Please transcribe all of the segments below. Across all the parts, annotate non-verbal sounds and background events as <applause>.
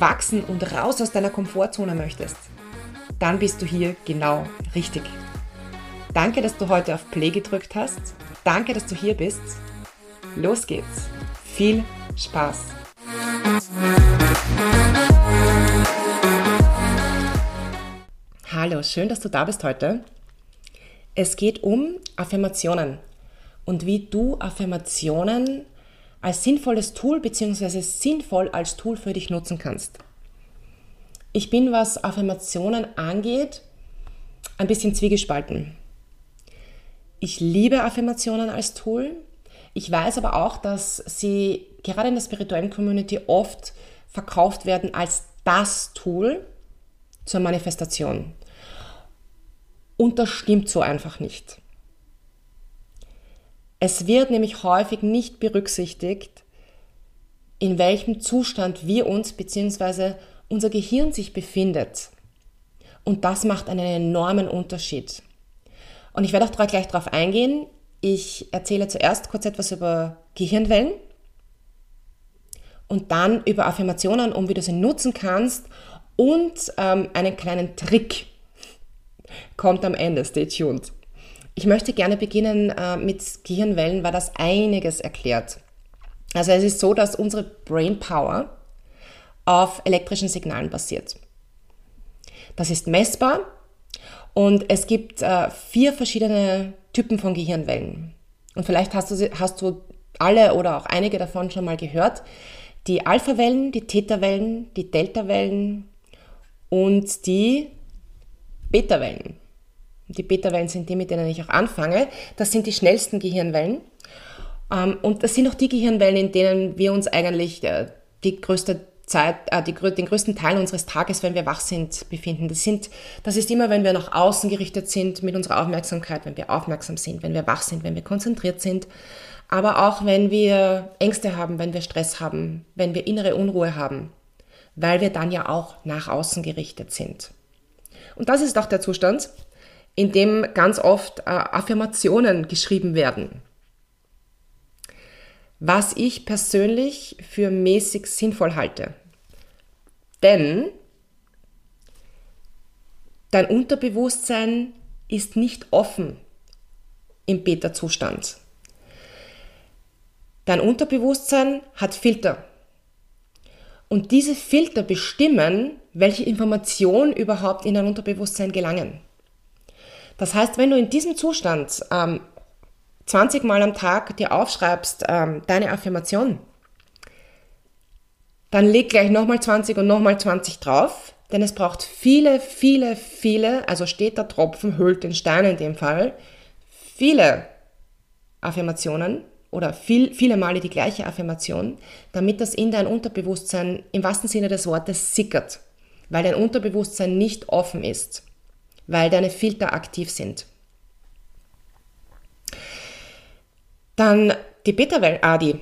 wachsen und raus aus deiner Komfortzone möchtest, dann bist du hier genau richtig. Danke, dass du heute auf Play gedrückt hast. Danke, dass du hier bist. Los geht's. Viel Spaß. Hallo, schön, dass du da bist heute. Es geht um Affirmationen und wie du Affirmationen als sinnvolles Tool bzw. sinnvoll als Tool für dich nutzen kannst. Ich bin, was Affirmationen angeht, ein bisschen zwiegespalten. Ich liebe Affirmationen als Tool. Ich weiß aber auch, dass sie gerade in der spirituellen Community oft verkauft werden als das Tool zur Manifestation. Und das stimmt so einfach nicht. Es wird nämlich häufig nicht berücksichtigt, in welchem Zustand wir uns bzw. unser Gehirn sich befindet. Und das macht einen enormen Unterschied. Und ich werde auch gleich darauf eingehen. Ich erzähle zuerst kurz etwas über Gehirnwellen und dann über Affirmationen, um wie du sie nutzen kannst und ähm, einen kleinen Trick kommt am Ende. Stay tuned. Ich möchte gerne beginnen äh, mit Gehirnwellen, weil das einiges erklärt. Also es ist so, dass unsere Brain Power auf elektrischen Signalen basiert. Das ist messbar und es gibt äh, vier verschiedene Typen von Gehirnwellen. Und vielleicht hast du, hast du alle oder auch einige davon schon mal gehört. Die Alpha-Wellen, die Theta-Wellen, die Delta-Wellen und die Beta-Wellen. Die Beta-Wellen sind die, mit denen ich auch anfange. Das sind die schnellsten Gehirnwellen. Ähm, und das sind auch die Gehirnwellen, in denen wir uns eigentlich äh, die größte Zeit, äh, die, den größten Teil unseres Tages, wenn wir wach sind, befinden. Das, sind, das ist immer, wenn wir nach außen gerichtet sind mit unserer Aufmerksamkeit, wenn wir aufmerksam sind, wenn wir wach sind, wenn wir konzentriert sind. Aber auch wenn wir Ängste haben, wenn wir Stress haben, wenn wir innere Unruhe haben, weil wir dann ja auch nach außen gerichtet sind. Und das ist auch der Zustand, in dem ganz oft äh, Affirmationen geschrieben werden. Was ich persönlich für mäßig sinnvoll halte. Denn dein Unterbewusstsein ist nicht offen im Beta-Zustand. Dein Unterbewusstsein hat Filter. Und diese Filter bestimmen, welche Informationen überhaupt in dein Unterbewusstsein gelangen. Das heißt, wenn du in diesem Zustand ähm, 20 Mal am Tag dir aufschreibst, ähm, deine Affirmation, dann leg gleich nochmal 20 und nochmal 20 drauf, denn es braucht viele, viele, viele, also steht der Tropfen, hüllt den Stein in dem Fall, viele Affirmationen oder viel, viele Male die gleiche Affirmation, damit das in dein Unterbewusstsein im wahrsten Sinne des Wortes sickert, weil dein Unterbewusstsein nicht offen ist weil deine Filter aktiv sind. Dann die Beta-Wellen, ah, die,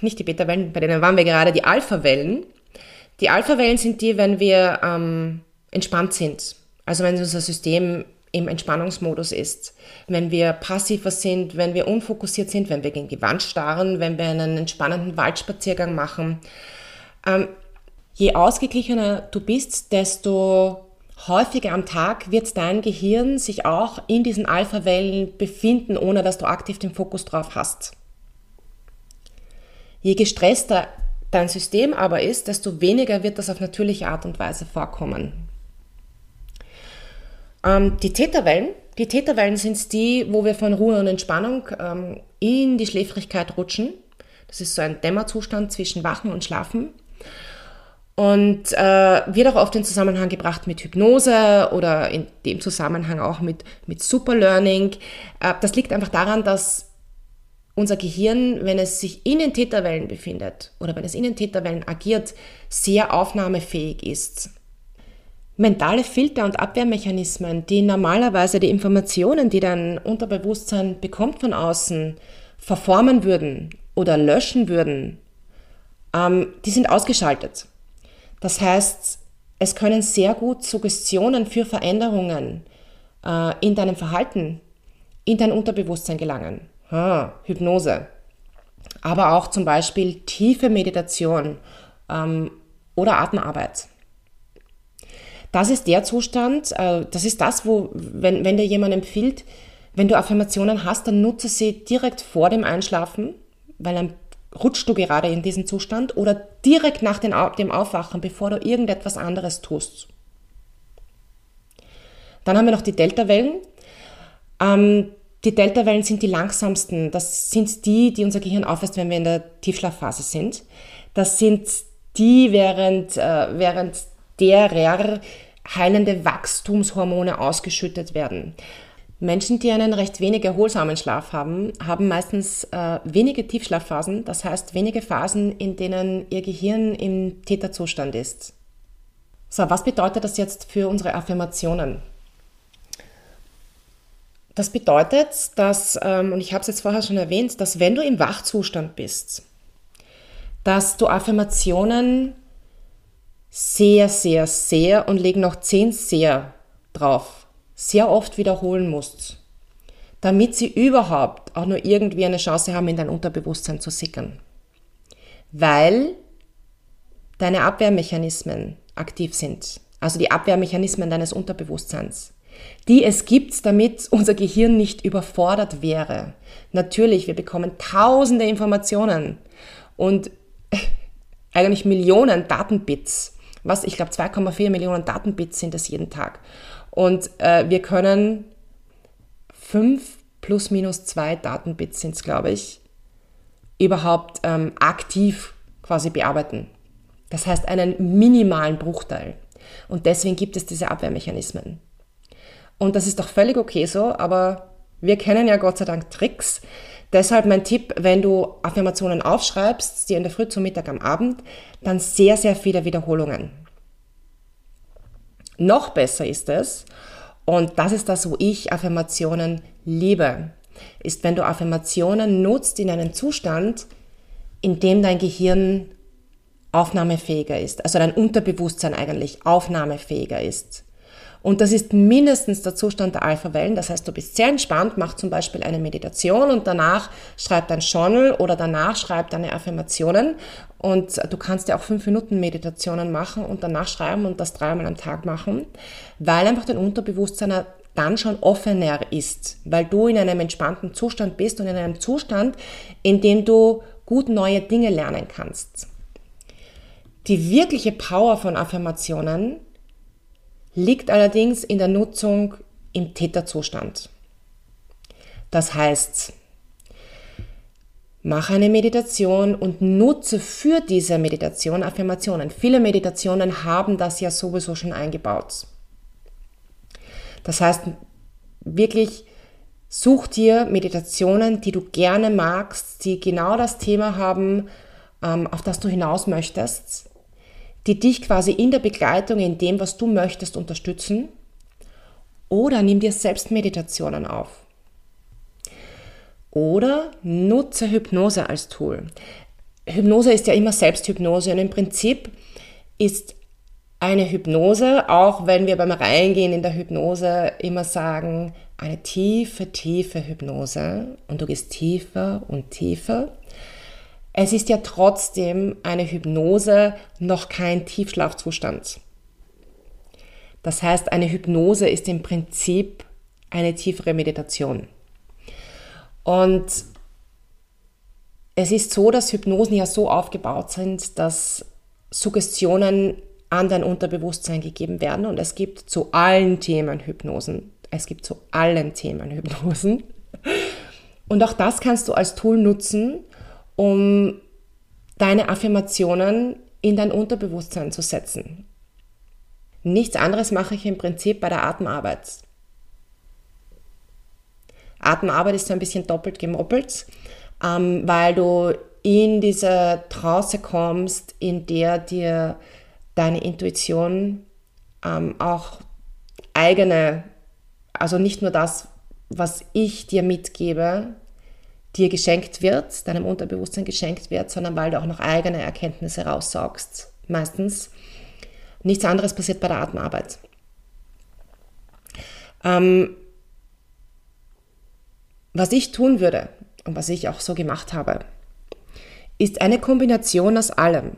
nicht die Beta-Wellen, bei denen waren wir gerade, die Alpha-Wellen. Die Alpha-Wellen sind die, wenn wir ähm, entspannt sind. Also wenn unser System im Entspannungsmodus ist, wenn wir passiver sind, wenn wir unfokussiert sind, wenn wir gegen die Wand starren, wenn wir einen entspannenden Waldspaziergang machen. Ähm, je ausgeglichener du bist, desto häufiger am Tag wird dein Gehirn sich auch in diesen Alpha-Wellen befinden, ohne dass du aktiv den Fokus drauf hast. Je gestresster dein System aber ist, desto weniger wird das auf natürliche Art und Weise vorkommen. Ähm, die Täterwellen, die Täterwellen sind die, wo wir von Ruhe und Entspannung ähm, in die Schläfrigkeit rutschen. Das ist so ein Dämmerzustand zwischen Wachen und Schlafen. Und äh, wird auch oft in Zusammenhang gebracht mit Hypnose oder in dem Zusammenhang auch mit, mit Superlearning. Äh, das liegt einfach daran, dass unser Gehirn, wenn es sich in den Täterwellen befindet oder wenn es in den Täterwellen agiert, sehr aufnahmefähig ist. Mentale Filter und Abwehrmechanismen, die normalerweise die Informationen, die dein Unterbewusstsein bekommt von außen, verformen würden oder löschen würden, ähm, die sind ausgeschaltet. Das heißt, es können sehr gut Suggestionen für Veränderungen äh, in deinem Verhalten, in dein Unterbewusstsein gelangen. Ah, Hypnose. Aber auch zum Beispiel tiefe Meditation ähm, oder Atemarbeit. Das ist der Zustand, äh, das ist das, wo, wenn, wenn dir jemand empfiehlt, wenn du Affirmationen hast, dann nutze sie direkt vor dem Einschlafen, weil dann rutschst du gerade in diesen Zustand oder direkt nach dem Aufwachen, bevor du irgendetwas anderes tust. Dann haben wir noch die Deltawellen. Ähm, die Deltawellen sind die langsamsten. Das sind die, die unser Gehirn aufweist, wenn wir in der Tiefschlafphase sind. Das sind die, während, äh, während derer heilende Wachstumshormone ausgeschüttet werden. Menschen, die einen recht wenig erholsamen Schlaf haben, haben meistens äh, wenige Tiefschlafphasen, das heißt wenige Phasen, in denen ihr Gehirn im Täterzustand ist. So, was bedeutet das jetzt für unsere Affirmationen? Das bedeutet, dass, ähm, und ich habe es jetzt vorher schon erwähnt, dass wenn du im Wachzustand bist, dass du Affirmationen sehr, sehr, sehr und legen noch zehn sehr drauf, sehr oft wiederholen musst, damit sie überhaupt auch nur irgendwie eine Chance haben, in dein Unterbewusstsein zu sickern. Weil deine Abwehrmechanismen aktiv sind, also die Abwehrmechanismen deines Unterbewusstseins die es gibt, damit unser Gehirn nicht überfordert wäre. Natürlich, wir bekommen tausende Informationen und <laughs> eigentlich Millionen Datenbits. Was, ich glaube, 2,4 Millionen Datenbits sind es jeden Tag. Und äh, wir können 5 plus minus 2 Datenbits sind es, glaube ich, überhaupt ähm, aktiv quasi bearbeiten. Das heißt einen minimalen Bruchteil. Und deswegen gibt es diese Abwehrmechanismen. Und das ist doch völlig okay so, aber wir kennen ja Gott sei Dank Tricks. Deshalb mein Tipp, wenn du Affirmationen aufschreibst, die in der Früh, zum Mittag, am Abend, dann sehr, sehr viele Wiederholungen. Noch besser ist es, und das ist das, wo ich Affirmationen liebe, ist, wenn du Affirmationen nutzt in einem Zustand, in dem dein Gehirn aufnahmefähiger ist, also dein Unterbewusstsein eigentlich aufnahmefähiger ist. Und das ist mindestens der Zustand der Alpha-Wellen. Das heißt, du bist sehr entspannt, mach zum Beispiel eine Meditation und danach schreib dein Journal oder danach schreib deine Affirmationen. Und du kannst ja auch fünf Minuten Meditationen machen und danach schreiben und das dreimal am Tag machen, weil einfach dein Unterbewusstsein dann schon offener ist, weil du in einem entspannten Zustand bist und in einem Zustand, in dem du gut neue Dinge lernen kannst. Die wirkliche Power von Affirmationen liegt allerdings in der Nutzung im Täterzustand. Das heißt, mach eine Meditation und nutze für diese Meditation Affirmationen. Viele Meditationen haben das ja sowieso schon eingebaut. Das heißt, wirklich such dir Meditationen, die du gerne magst, die genau das Thema haben, ähm, auf das du hinaus möchtest die dich quasi in der Begleitung, in dem, was du möchtest, unterstützen. Oder nimm dir selbst Meditationen auf. Oder nutze Hypnose als Tool. Hypnose ist ja immer Selbsthypnose und im Prinzip ist eine Hypnose, auch wenn wir beim Reingehen in der Hypnose immer sagen, eine tiefe, tiefe Hypnose und du gehst tiefer und tiefer, es ist ja trotzdem eine Hypnose noch kein Tiefschlafzustand. Das heißt, eine Hypnose ist im Prinzip eine tiefere Meditation. Und es ist so, dass Hypnosen ja so aufgebaut sind, dass Suggestionen an dein Unterbewusstsein gegeben werden und es gibt zu allen Themen Hypnosen. Es gibt zu allen Themen Hypnosen. Und auch das kannst du als Tool nutzen, um deine Affirmationen in dein Unterbewusstsein zu setzen. Nichts anderes mache ich im Prinzip bei der Atemarbeit. Atemarbeit ist so ein bisschen doppelt gemoppelt. ähm, weil du in diese Trance kommst, in der dir deine Intuition ähm, auch eigene, also nicht nur das, was ich dir mitgebe, dir geschenkt wird, deinem Unterbewusstsein geschenkt wird, sondern weil du auch noch eigene Erkenntnisse raussaugst, meistens. Nichts anderes passiert bei der Atemarbeit. Ähm, was ich tun würde und was ich auch so gemacht habe, ist eine Kombination aus allem.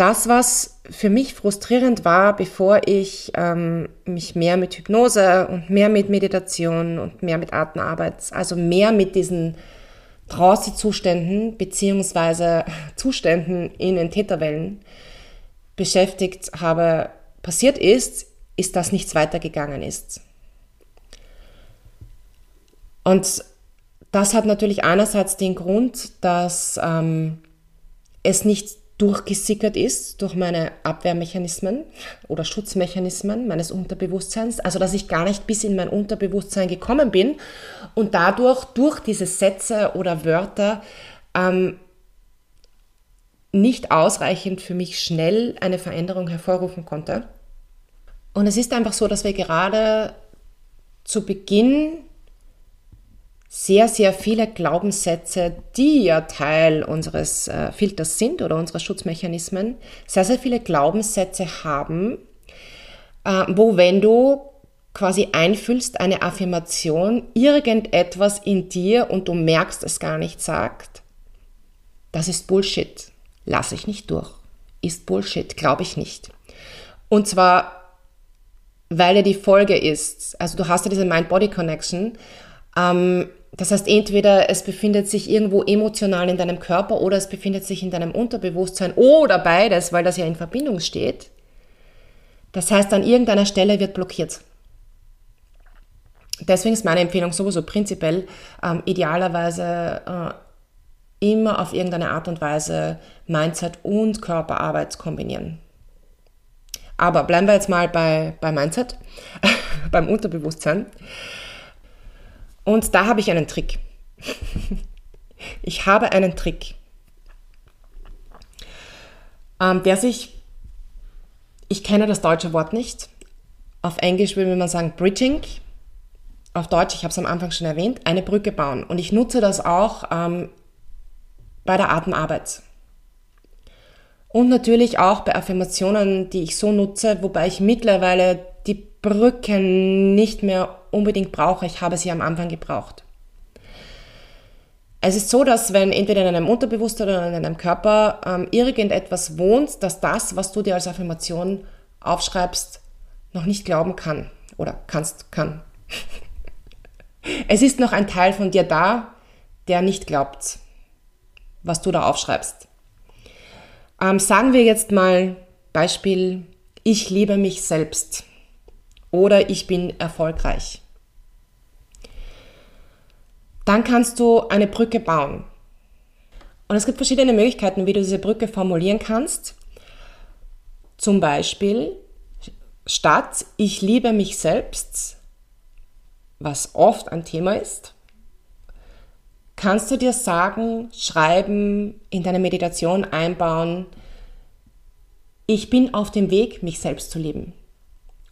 Das, was für mich frustrierend war, bevor ich ähm, mich mehr mit Hypnose und mehr mit Meditation und mehr mit Atemarbeit, also mehr mit diesen Trance-Zuständen beziehungsweise <laughs> Zuständen in den Täterwellen beschäftigt habe, passiert ist, ist, dass nichts weitergegangen ist. Und das hat natürlich einerseits den Grund, dass ähm, es nicht durchgesickert ist durch meine Abwehrmechanismen oder Schutzmechanismen meines Unterbewusstseins, also dass ich gar nicht bis in mein Unterbewusstsein gekommen bin und dadurch durch diese Sätze oder Wörter ähm, nicht ausreichend für mich schnell eine Veränderung hervorrufen konnte. Und es ist einfach so, dass wir gerade zu Beginn sehr, sehr viele Glaubenssätze, die ja Teil unseres äh, Filters sind oder unserer Schutzmechanismen, sehr, sehr viele Glaubenssätze haben, äh, wo wenn du quasi einfühlst eine Affirmation, irgendetwas in dir und du merkst es gar nicht sagt, das ist Bullshit, lasse ich nicht durch, ist Bullshit, glaube ich nicht. Und zwar, weil er die Folge ist, also du hast ja diese Mind-Body-Connection, ähm, das heißt, entweder es befindet sich irgendwo emotional in deinem Körper oder es befindet sich in deinem Unterbewusstsein oder beides, weil das ja in Verbindung steht. Das heißt, an irgendeiner Stelle wird blockiert. Deswegen ist meine Empfehlung sowieso prinzipiell ähm, idealerweise äh, immer auf irgendeine Art und Weise Mindset und Körperarbeit kombinieren. Aber bleiben wir jetzt mal bei, bei Mindset, <laughs> beim Unterbewusstsein. Und da habe ich einen Trick. <laughs> ich habe einen Trick, ähm, der sich, ich kenne das deutsche Wort nicht. Auf Englisch würde man sagen Bridging. Auf Deutsch, ich habe es am Anfang schon erwähnt, eine Brücke bauen. Und ich nutze das auch ähm, bei der Atemarbeit. Und natürlich auch bei Affirmationen, die ich so nutze, wobei ich mittlerweile die Brücken nicht mehr unbedingt brauche. Ich habe sie am Anfang gebraucht. Es ist so, dass wenn entweder in einem Unterbewusstsein oder in einem Körper ähm, irgendetwas wohnt, dass das, was du dir als Affirmation aufschreibst, noch nicht glauben kann oder kannst, kann. <laughs> es ist noch ein Teil von dir da, der nicht glaubt, was du da aufschreibst. Ähm, sagen wir jetzt mal Beispiel, ich liebe mich selbst oder ich bin erfolgreich dann kannst du eine Brücke bauen. Und es gibt verschiedene Möglichkeiten, wie du diese Brücke formulieren kannst. Zum Beispiel statt ich liebe mich selbst, was oft ein Thema ist, kannst du dir sagen, schreiben, in deine Meditation einbauen, ich bin auf dem Weg, mich selbst zu lieben.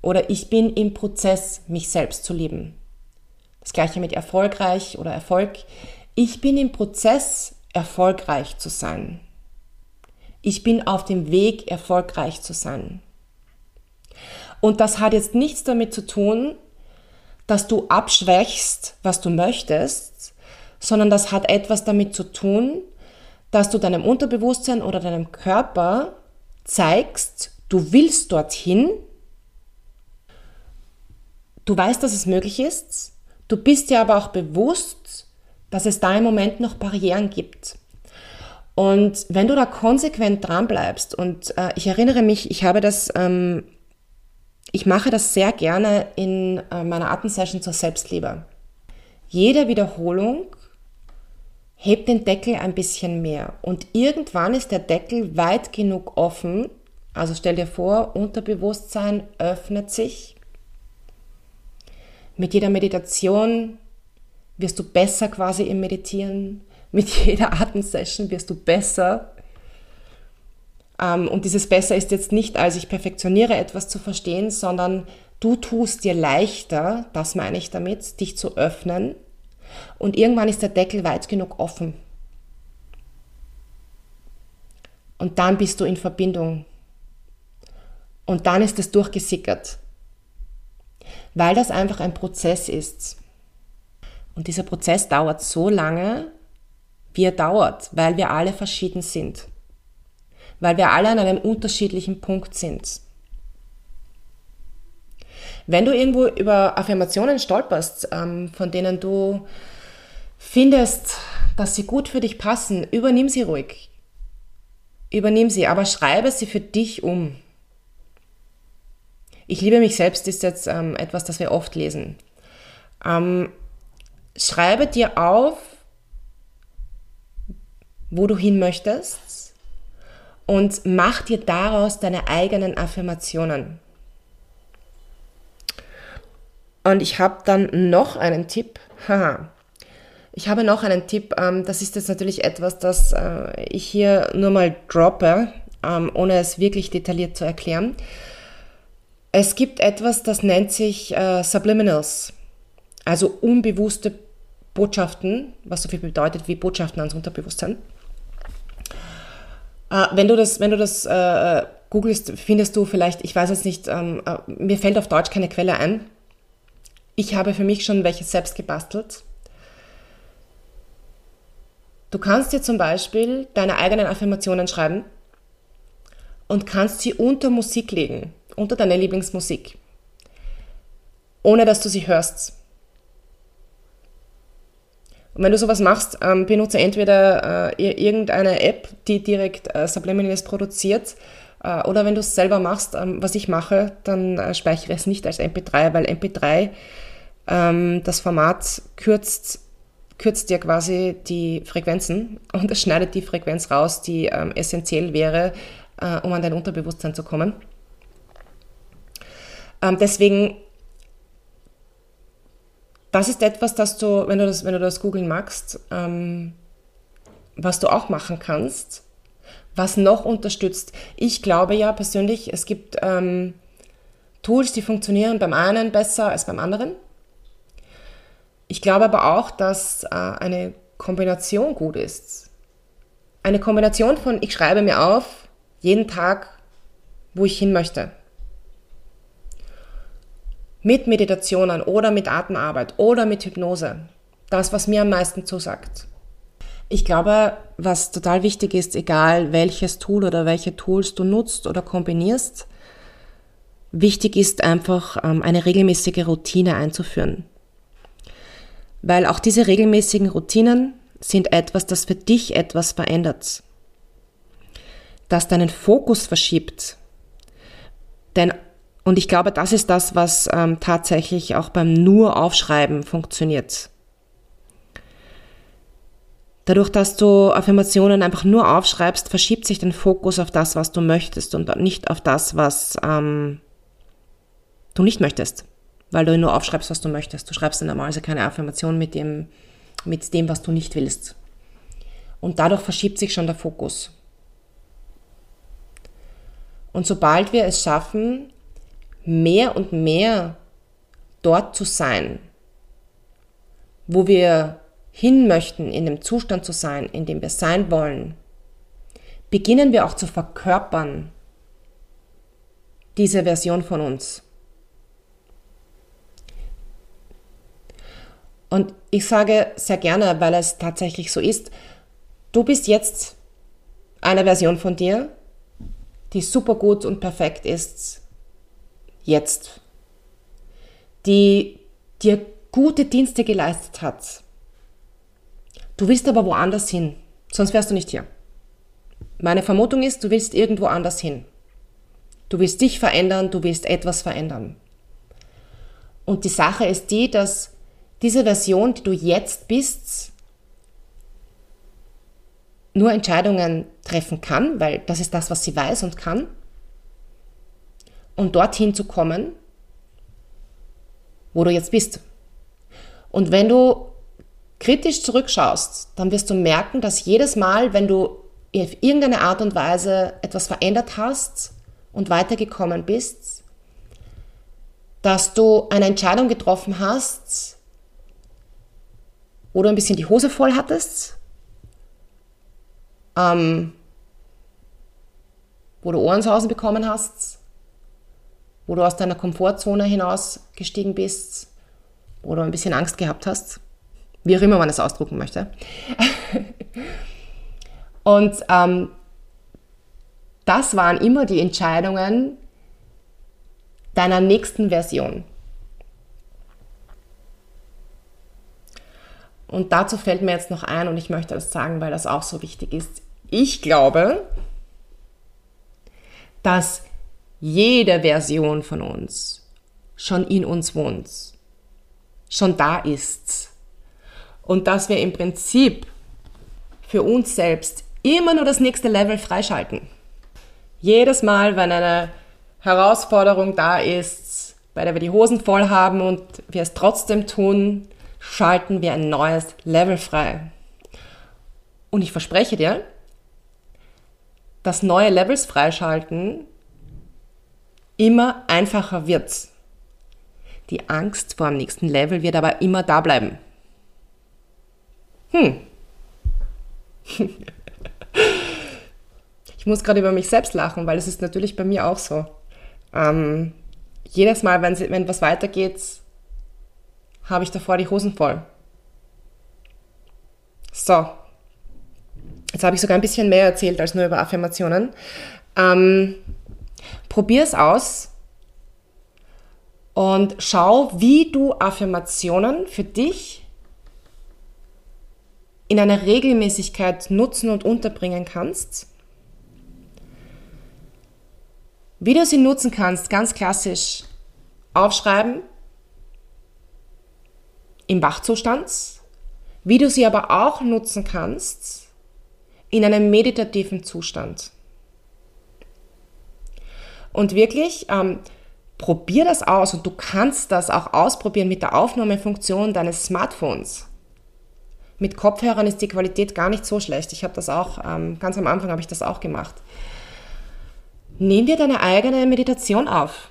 Oder ich bin im Prozess, mich selbst zu lieben. Das gleiche mit erfolgreich oder Erfolg. Ich bin im Prozess, erfolgreich zu sein. Ich bin auf dem Weg, erfolgreich zu sein. Und das hat jetzt nichts damit zu tun, dass du abschwächst, was du möchtest, sondern das hat etwas damit zu tun, dass du deinem Unterbewusstsein oder deinem Körper zeigst, du willst dorthin, du weißt, dass es möglich ist, Du bist dir aber auch bewusst, dass es da im Moment noch Barrieren gibt. Und wenn du da konsequent dran bleibst, und äh, ich erinnere mich, ich habe das, ähm, ich mache das sehr gerne in äh, meiner Atemsession zur Selbstliebe. Jede Wiederholung hebt den Deckel ein bisschen mehr und irgendwann ist der Deckel weit genug offen. Also stell dir vor, Unterbewusstsein öffnet sich mit jeder Meditation wirst du besser quasi im Meditieren. <laughs> Mit jeder Atemsession wirst du besser. Ähm, und dieses Besser ist jetzt nicht, als ich perfektioniere, etwas zu verstehen, sondern du tust dir leichter, das meine ich damit, dich zu öffnen. Und irgendwann ist der Deckel weit genug offen. Und dann bist du in Verbindung. Und dann ist es durchgesickert. Weil das einfach ein Prozess ist. Und dieser Prozess dauert so lange, wie er dauert, weil wir alle verschieden sind. Weil wir alle an einem unterschiedlichen Punkt sind. Wenn du irgendwo über Affirmationen stolperst, ähm, von denen du findest, dass sie gut für dich passen, übernimm sie ruhig. Übernimm sie, aber schreibe sie für dich um. Ich liebe mich selbst ist jetzt ähm, etwas, das wir oft lesen. Ähm, schreibe dir auf, wo du hin möchtest und mach dir daraus deine eigenen Affirmationen. Und ich habe dann noch einen Tipp. Haha. Ich habe noch einen Tipp, ähm, das ist jetzt natürlich etwas, das äh, ich hier nur mal droppe, ähm, ohne es wirklich detailliert zu erklären. Es gibt etwas, das nennt sich äh, Subliminals, also unbewusste Botschaften, was so viel bedeutet wie Botschaften ans Unterbewusstsein. Äh, wenn du das, wenn du das äh, googelst, findest du vielleicht, ich weiß jetzt nicht, ähm, äh, mir fällt auf Deutsch keine Quelle ein. Ich habe für mich schon welche selbst gebastelt. Du kannst dir zum Beispiel deine eigenen Affirmationen schreiben und kannst sie unter Musik legen, unter deine Lieblingsmusik, ohne dass du sie hörst. Und wenn du sowas machst, ähm, benutze entweder äh, irgendeine App, die direkt äh, Subliminals produziert, äh, oder wenn du es selber machst, ähm, was ich mache, dann äh, speichere es nicht als MP3, weil MP3 ähm, das Format kürzt kürzt dir quasi die Frequenzen und es schneidet die Frequenz raus, die ähm, essentiell wäre, äh, um an dein Unterbewusstsein zu kommen. Ähm, deswegen, das ist etwas, das du, wenn du das, wenn du das googeln magst, ähm, was du auch machen kannst, was noch unterstützt. Ich glaube ja persönlich, es gibt ähm, Tools, die funktionieren beim einen besser als beim anderen. Ich glaube aber auch, dass äh, eine Kombination gut ist. Eine Kombination von, ich schreibe mir auf, jeden Tag, wo ich hin möchte. Mit Meditationen oder mit Atemarbeit oder mit Hypnose. Das, was mir am meisten zusagt. Ich glaube, was total wichtig ist, egal welches Tool oder welche Tools du nutzt oder kombinierst, wichtig ist einfach ähm, eine regelmäßige Routine einzuführen. Weil auch diese regelmäßigen Routinen sind etwas, das für dich etwas verändert. Das deinen Fokus verschiebt. Denn, und ich glaube, das ist das, was ähm, tatsächlich auch beim nur Aufschreiben funktioniert. Dadurch, dass du Affirmationen einfach nur aufschreibst, verschiebt sich dein Fokus auf das, was du möchtest und nicht auf das, was ähm, du nicht möchtest weil du nur aufschreibst, was du möchtest. Du schreibst dann normalerweise keine Affirmation mit dem, mit dem, was du nicht willst. Und dadurch verschiebt sich schon der Fokus. Und sobald wir es schaffen, mehr und mehr dort zu sein, wo wir hin möchten, in dem Zustand zu sein, in dem wir sein wollen, beginnen wir auch zu verkörpern, diese Version von uns. Und ich sage sehr gerne, weil es tatsächlich so ist, du bist jetzt eine Version von dir, die super gut und perfekt ist, jetzt, die dir gute Dienste geleistet hat. Du willst aber woanders hin, sonst wärst du nicht hier. Meine Vermutung ist, du willst irgendwo anders hin. Du willst dich verändern, du willst etwas verändern. Und die Sache ist die, dass diese Version, die du jetzt bist, nur Entscheidungen treffen kann, weil das ist das, was sie weiß und kann, und dorthin zu kommen, wo du jetzt bist. Und wenn du kritisch zurückschaust, dann wirst du merken, dass jedes Mal, wenn du auf irgendeine Art und Weise etwas verändert hast und weitergekommen bist, dass du eine Entscheidung getroffen hast, wo du ein bisschen die Hose voll hattest, ähm, wo du Ohrensausen bekommen hast, wo du aus deiner Komfortzone hinaus gestiegen bist, wo du ein bisschen Angst gehabt hast, wie auch immer man es ausdrucken möchte. <laughs> Und ähm, das waren immer die Entscheidungen deiner nächsten Version. Und dazu fällt mir jetzt noch ein, und ich möchte das sagen, weil das auch so wichtig ist. Ich glaube, dass jede Version von uns schon in uns wohnt, schon da ist. Und dass wir im Prinzip für uns selbst immer nur das nächste Level freischalten. Jedes Mal, wenn eine Herausforderung da ist, bei der wir die Hosen voll haben und wir es trotzdem tun, schalten wir ein neues Level frei. Und ich verspreche dir, dass neue Levels freischalten immer einfacher wird. Die Angst vor dem nächsten Level wird aber immer da bleiben. Hm. ich muss gerade über mich selbst lachen, weil es ist natürlich bei mir auch so. Ähm, jedes Mal, wenn, wenn was weitergeht, habe ich davor die Hosen voll. So. Jetzt habe ich sogar ein bisschen mehr erzählt als nur über Affirmationen. Ähm, Probier es aus und schau, wie du Affirmationen für dich in einer Regelmäßigkeit nutzen und unterbringen kannst. Wie du sie nutzen kannst, ganz klassisch aufschreiben im Wachzustand, wie du sie aber auch nutzen kannst in einem meditativen Zustand. Und wirklich, ähm, probier das aus und du kannst das auch ausprobieren mit der Aufnahmefunktion deines Smartphones. Mit Kopfhörern ist die Qualität gar nicht so schlecht. Ich habe das auch, ähm, ganz am Anfang habe ich das auch gemacht. Nimm dir deine eigene Meditation auf.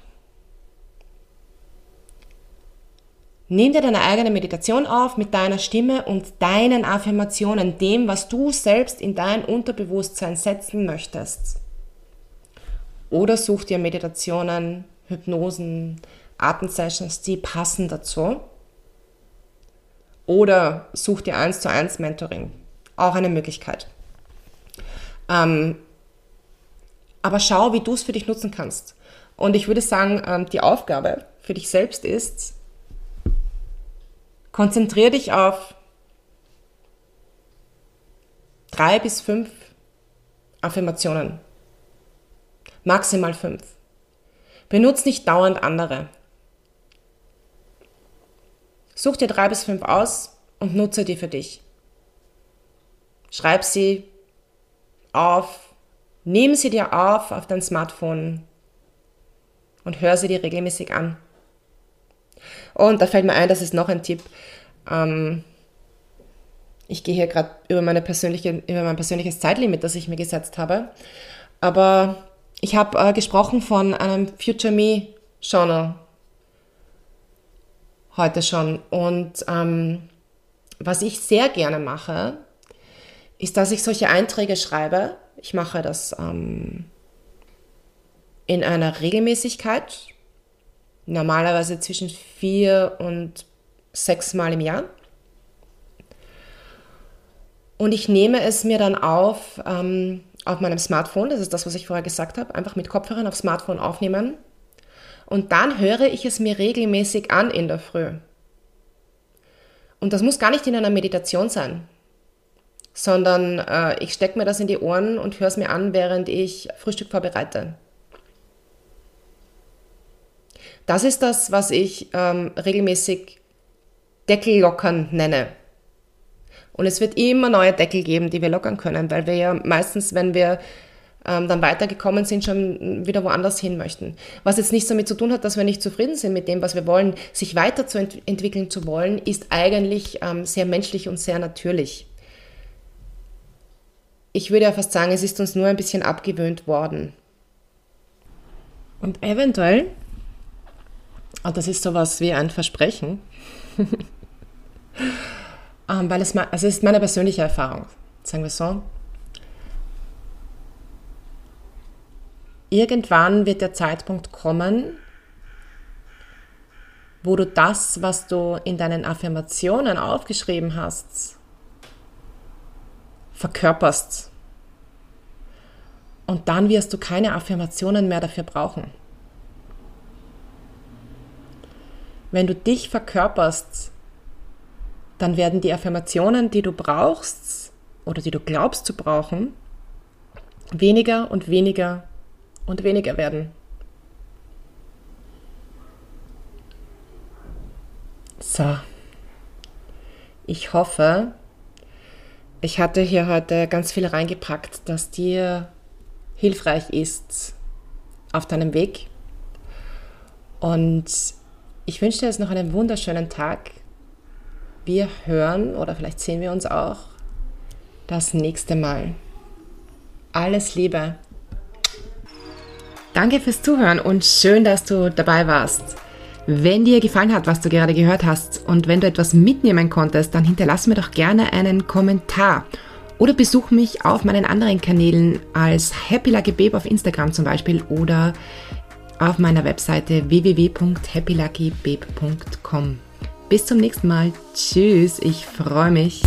Nimm dir deine eigene Meditation auf mit deiner Stimme und deinen Affirmationen, dem, was du selbst in dein Unterbewusstsein setzen möchtest. Oder such dir Meditationen, Hypnosen, Atemsessions, die passen dazu. Oder such dir eins zu eins Mentoring. Auch eine Möglichkeit. Ähm, aber schau, wie du es für dich nutzen kannst. Und ich würde sagen, ähm, die Aufgabe für dich selbst ist, konzentriere dich auf drei bis fünf Affirmationen maximal fünf. Benutz nicht dauernd andere. Such dir drei bis fünf aus und nutze die für dich. Schreib sie auf, nimm sie dir auf auf dein Smartphone und hör sie dir regelmäßig an. Und da fällt mir ein, das ist noch ein Tipp. Ähm, ich gehe hier gerade über, über mein persönliches Zeitlimit, das ich mir gesetzt habe. Aber ich habe äh, gesprochen von einem Future Me Journal heute schon. Und ähm, was ich sehr gerne mache, ist, dass ich solche Einträge schreibe. Ich mache das ähm, in einer Regelmäßigkeit, normalerweise zwischen vier und sechs Mal im Jahr. Und ich nehme es mir dann auf, ähm, auf meinem Smartphone, das ist das, was ich vorher gesagt habe, einfach mit Kopfhörern aufs Smartphone aufnehmen. Und dann höre ich es mir regelmäßig an in der Früh. Und das muss gar nicht in einer Meditation sein, sondern äh, ich stecke mir das in die Ohren und höre es mir an, während ich Frühstück vorbereite. Das ist das, was ich ähm, regelmäßig Deckellockern nenne. Und es wird immer neue Deckel geben, die wir lockern können, weil wir ja meistens, wenn wir ähm, dann weitergekommen sind, schon wieder woanders hin möchten. Was jetzt nichts damit zu tun hat, dass wir nicht zufrieden sind mit dem, was wir wollen. Sich weiterzuentwickeln zu wollen, ist eigentlich ähm, sehr menschlich und sehr natürlich. Ich würde ja fast sagen, es ist uns nur ein bisschen abgewöhnt worden. Und eventuell, und das ist sowas wie ein Versprechen, <laughs> ähm, weil es, also es ist meine persönliche Erfahrung, sagen wir so, irgendwann wird der Zeitpunkt kommen, wo du das, was du in deinen Affirmationen aufgeschrieben hast, verkörperst. Und dann wirst du keine Affirmationen mehr dafür brauchen. Wenn du dich verkörperst, dann werden die Affirmationen, die du brauchst oder die du glaubst zu brauchen, weniger und weniger und weniger werden. So. Ich hoffe, ich hatte hier heute ganz viel reingepackt, dass dir hilfreich ist auf deinem Weg. Und ich wünsche dir jetzt noch einen wunderschönen Tag. Wir hören oder vielleicht sehen wir uns auch das nächste Mal. Alles Liebe. Danke fürs Zuhören und schön, dass du dabei warst. Wenn dir gefallen hat, was du gerade gehört hast und wenn du etwas mitnehmen konntest, dann hinterlass mir doch gerne einen Kommentar oder besuch mich auf meinen anderen Kanälen als Happy Lucky Babe auf Instagram zum Beispiel oder auf meiner Webseite www.happyluckybabe.com. Bis zum nächsten Mal. Tschüss, ich freue mich.